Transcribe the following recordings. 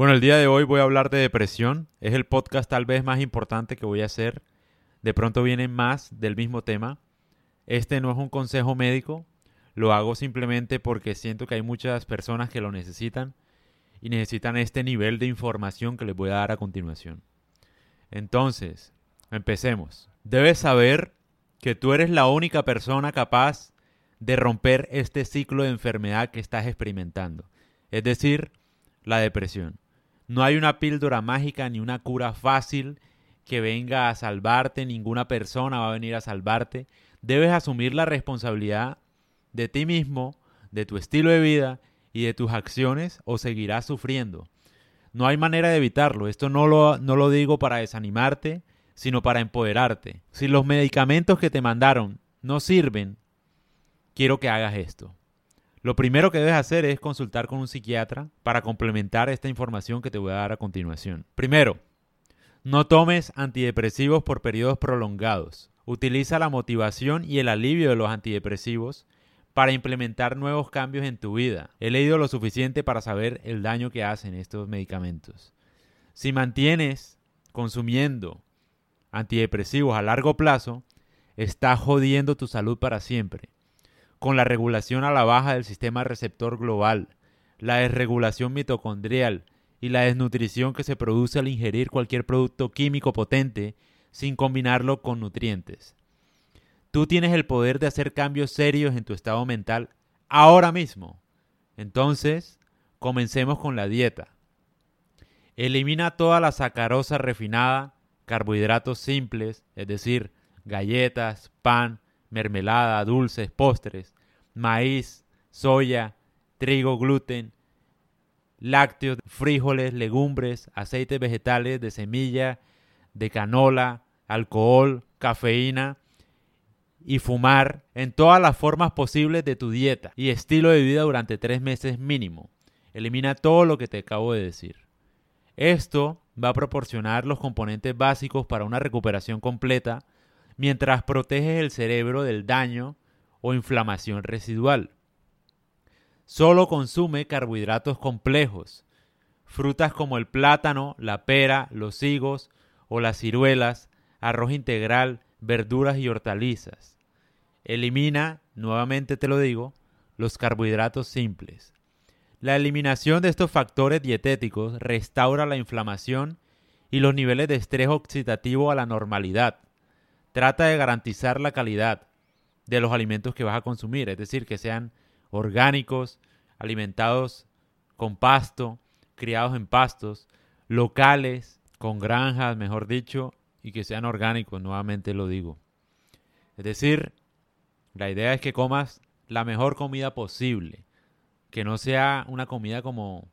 Bueno, el día de hoy voy a hablar de depresión. Es el podcast tal vez más importante que voy a hacer. De pronto vienen más del mismo tema. Este no es un consejo médico. Lo hago simplemente porque siento que hay muchas personas que lo necesitan y necesitan este nivel de información que les voy a dar a continuación. Entonces, empecemos. Debes saber que tú eres la única persona capaz de romper este ciclo de enfermedad que estás experimentando, es decir, la depresión. No hay una píldora mágica ni una cura fácil que venga a salvarte, ninguna persona va a venir a salvarte. Debes asumir la responsabilidad de ti mismo, de tu estilo de vida y de tus acciones o seguirás sufriendo. No hay manera de evitarlo. Esto no lo, no lo digo para desanimarte, sino para empoderarte. Si los medicamentos que te mandaron no sirven, quiero que hagas esto. Lo primero que debes hacer es consultar con un psiquiatra para complementar esta información que te voy a dar a continuación. Primero, no tomes antidepresivos por periodos prolongados. Utiliza la motivación y el alivio de los antidepresivos para implementar nuevos cambios en tu vida. He leído lo suficiente para saber el daño que hacen estos medicamentos. Si mantienes consumiendo antidepresivos a largo plazo, estás jodiendo tu salud para siempre con la regulación a la baja del sistema receptor global, la desregulación mitocondrial y la desnutrición que se produce al ingerir cualquier producto químico potente sin combinarlo con nutrientes. Tú tienes el poder de hacer cambios serios en tu estado mental ahora mismo. Entonces, comencemos con la dieta. Elimina toda la sacarosa refinada, carbohidratos simples, es decir, galletas, pan, mermelada, dulces, postres, maíz, soya, trigo, gluten, lácteos, frijoles, legumbres, aceites vegetales de semilla, de canola, alcohol, cafeína y fumar en todas las formas posibles de tu dieta y estilo de vida durante tres meses mínimo. Elimina todo lo que te acabo de decir. Esto va a proporcionar los componentes básicos para una recuperación completa mientras proteges el cerebro del daño o inflamación residual. Solo consume carbohidratos complejos, frutas como el plátano, la pera, los higos o las ciruelas, arroz integral, verduras y hortalizas. Elimina, nuevamente te lo digo, los carbohidratos simples. La eliminación de estos factores dietéticos restaura la inflamación y los niveles de estrés oxidativo a la normalidad trata de garantizar la calidad de los alimentos que vas a consumir, es decir, que sean orgánicos, alimentados con pasto, criados en pastos, locales, con granjas, mejor dicho, y que sean orgánicos, nuevamente lo digo. Es decir, la idea es que comas la mejor comida posible, que no sea una comida como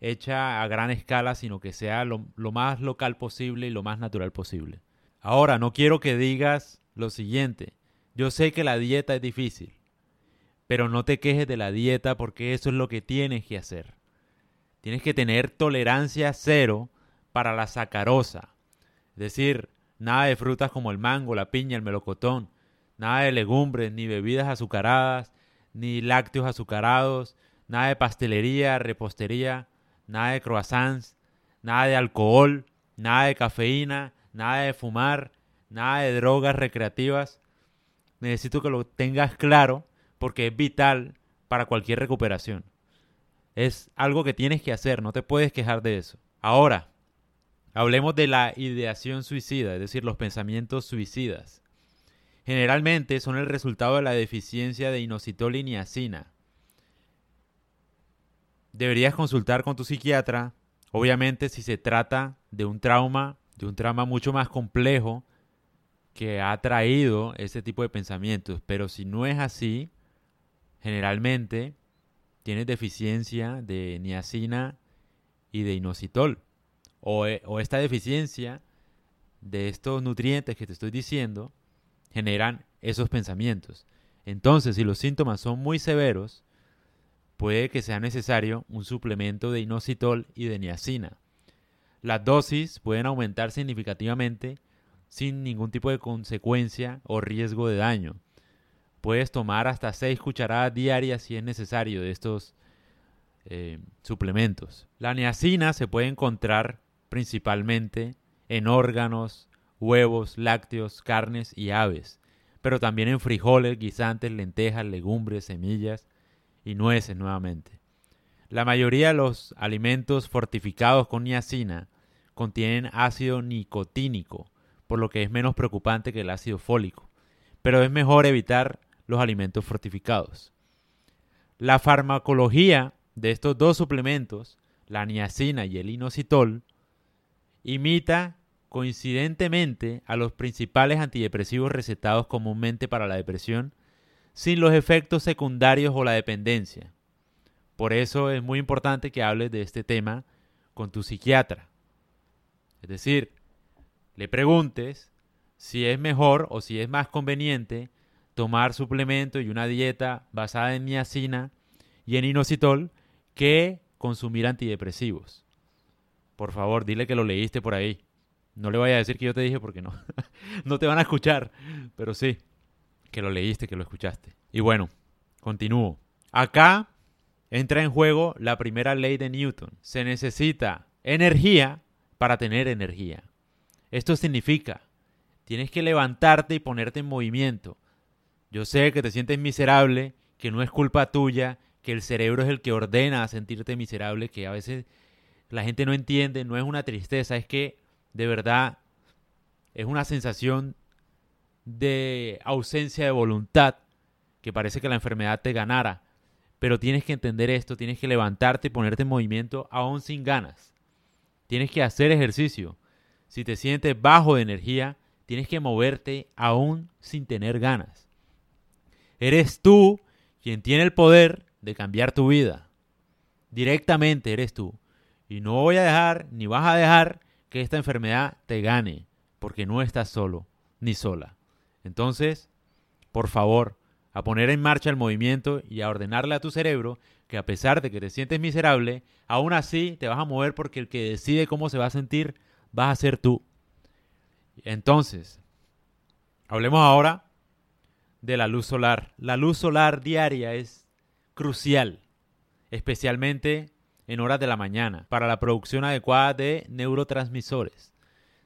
hecha a gran escala, sino que sea lo, lo más local posible y lo más natural posible. Ahora, no quiero que digas lo siguiente. Yo sé que la dieta es difícil, pero no te quejes de la dieta porque eso es lo que tienes que hacer. Tienes que tener tolerancia cero para la sacarosa. Es decir, nada de frutas como el mango, la piña, el melocotón, nada de legumbres, ni bebidas azucaradas, ni lácteos azucarados, nada de pastelería, repostería, nada de croissants, nada de alcohol, nada de cafeína, nada de fumar, nada de drogas recreativas. Necesito que lo tengas claro porque es vital para cualquier recuperación. Es algo que tienes que hacer, no te puedes quejar de eso. Ahora, hablemos de la ideación suicida, es decir, los pensamientos suicidas. Generalmente son el resultado de la deficiencia de inositol y niacina. Deberías consultar con tu psiquiatra, obviamente si se trata de un trauma de un trauma mucho más complejo que ha traído ese tipo de pensamientos. Pero si no es así, generalmente tienes deficiencia de niacina y de inositol. O, eh, o esta deficiencia de estos nutrientes que te estoy diciendo generan esos pensamientos. Entonces, si los síntomas son muy severos, puede que sea necesario un suplemento de inositol y de niacina. Las dosis pueden aumentar significativamente sin ningún tipo de consecuencia o riesgo de daño. Puedes tomar hasta 6 cucharadas diarias si es necesario de estos eh, suplementos. La niacina se puede encontrar principalmente en órganos, huevos, lácteos, carnes y aves, pero también en frijoles, guisantes, lentejas, legumbres, semillas y nueces nuevamente. La mayoría de los alimentos fortificados con niacina contienen ácido nicotínico, por lo que es menos preocupante que el ácido fólico, pero es mejor evitar los alimentos fortificados. La farmacología de estos dos suplementos, la niacina y el inositol, imita coincidentemente a los principales antidepresivos recetados comúnmente para la depresión, sin los efectos secundarios o la dependencia. Por eso es muy importante que hables de este tema con tu psiquiatra. Es decir, le preguntes si es mejor o si es más conveniente tomar suplemento y una dieta basada en niacina y en inositol que consumir antidepresivos. Por favor, dile que lo leíste por ahí. No le vaya a decir que yo te dije porque no. no te van a escuchar. Pero sí, que lo leíste, que lo escuchaste. Y bueno, continúo. Acá entra en juego la primera ley de Newton. Se necesita energía para tener energía. Esto significa, tienes que levantarte y ponerte en movimiento. Yo sé que te sientes miserable, que no es culpa tuya, que el cerebro es el que ordena sentirte miserable, que a veces la gente no entiende, no es una tristeza, es que de verdad es una sensación de ausencia de voluntad, que parece que la enfermedad te ganara. Pero tienes que entender esto, tienes que levantarte y ponerte en movimiento aún sin ganas. Tienes que hacer ejercicio. Si te sientes bajo de energía, tienes que moverte aún sin tener ganas. Eres tú quien tiene el poder de cambiar tu vida. Directamente eres tú. Y no voy a dejar, ni vas a dejar que esta enfermedad te gane, porque no estás solo, ni sola. Entonces, por favor, a poner en marcha el movimiento y a ordenarle a tu cerebro que a pesar de que te sientes miserable, aún así te vas a mover porque el que decide cómo se va a sentir vas a ser tú. Entonces, hablemos ahora de la luz solar. La luz solar diaria es crucial, especialmente en horas de la mañana, para la producción adecuada de neurotransmisores.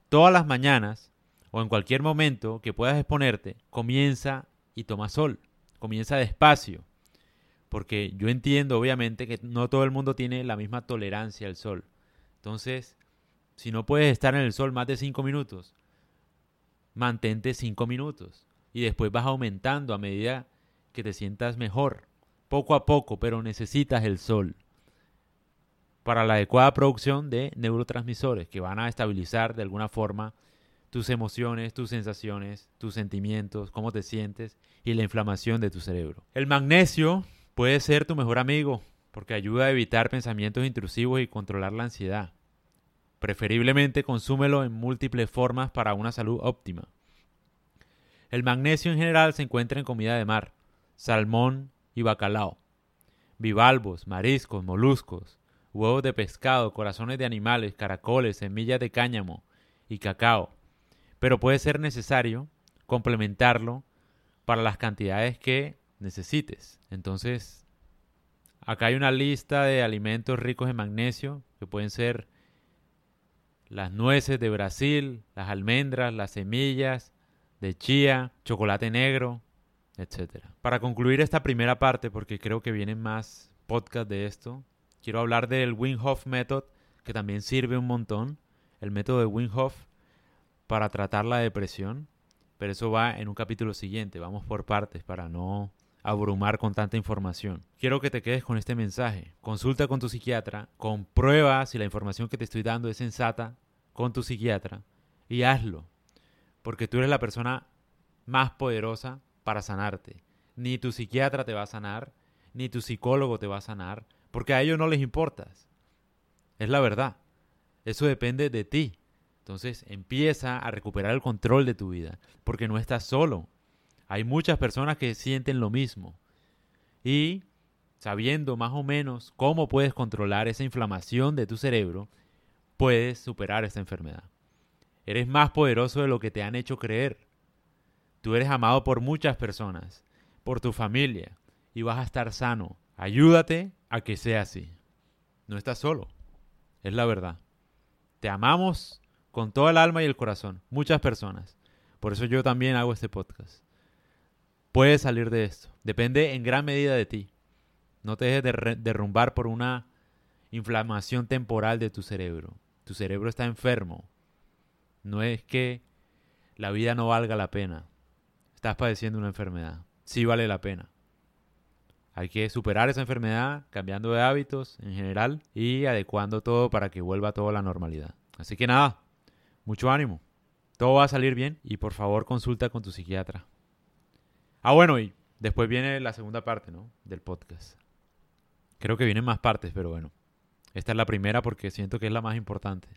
Todas las mañanas o en cualquier momento que puedas exponerte, comienza y toma sol. Comienza despacio. Porque yo entiendo, obviamente, que no todo el mundo tiene la misma tolerancia al sol. Entonces, si no puedes estar en el sol más de cinco minutos, mantente cinco minutos. Y después vas aumentando a medida que te sientas mejor poco a poco, pero necesitas el sol para la adecuada producción de neurotransmisores que van a estabilizar de alguna forma tus emociones, tus sensaciones, tus sentimientos, cómo te sientes y la inflamación de tu cerebro. El magnesio puede ser tu mejor amigo porque ayuda a evitar pensamientos intrusivos y controlar la ansiedad. Preferiblemente consúmelo en múltiples formas para una salud óptima. El magnesio en general se encuentra en comida de mar, salmón, y bacalao, bivalvos, mariscos, moluscos, huevos de pescado, corazones de animales, caracoles, semillas de cáñamo y cacao. Pero puede ser necesario complementarlo para las cantidades que necesites. Entonces, acá hay una lista de alimentos ricos en magnesio, que pueden ser las nueces de Brasil, las almendras, las semillas de chía, chocolate negro, etcétera. Para concluir esta primera parte, porque creo que vienen más podcasts de esto, quiero hablar del Wim Method, que también sirve un montón, el método de Wim para tratar la depresión, pero eso va en un capítulo siguiente, vamos por partes para no abrumar con tanta información. Quiero que te quedes con este mensaje. Consulta con tu psiquiatra, comprueba si la información que te estoy dando es sensata con tu psiquiatra y hazlo, porque tú eres la persona más poderosa para sanarte. Ni tu psiquiatra te va a sanar, ni tu psicólogo te va a sanar, porque a ellos no les importas. Es la verdad. Eso depende de ti. Entonces empieza a recuperar el control de tu vida, porque no estás solo. Hay muchas personas que sienten lo mismo. Y sabiendo más o menos cómo puedes controlar esa inflamación de tu cerebro, puedes superar esta enfermedad. Eres más poderoso de lo que te han hecho creer. Tú eres amado por muchas personas, por tu familia, y vas a estar sano. Ayúdate a que sea así. No estás solo. Es la verdad. Te amamos con toda el alma y el corazón. Muchas personas. Por eso yo también hago este podcast. Puedes salir de esto. Depende en gran medida de ti. No te dejes de derrumbar por una inflamación temporal de tu cerebro. Tu cerebro está enfermo. No es que la vida no valga la pena. Estás padeciendo una enfermedad. Sí vale la pena. Hay que superar esa enfermedad cambiando de hábitos en general y adecuando todo para que vuelva todo a la normalidad. Así que nada, mucho ánimo. Todo va a salir bien y por favor consulta con tu psiquiatra. Ah, bueno, y después viene la segunda parte, ¿no? Del podcast. Creo que vienen más partes, pero bueno. Esta es la primera porque siento que es la más importante.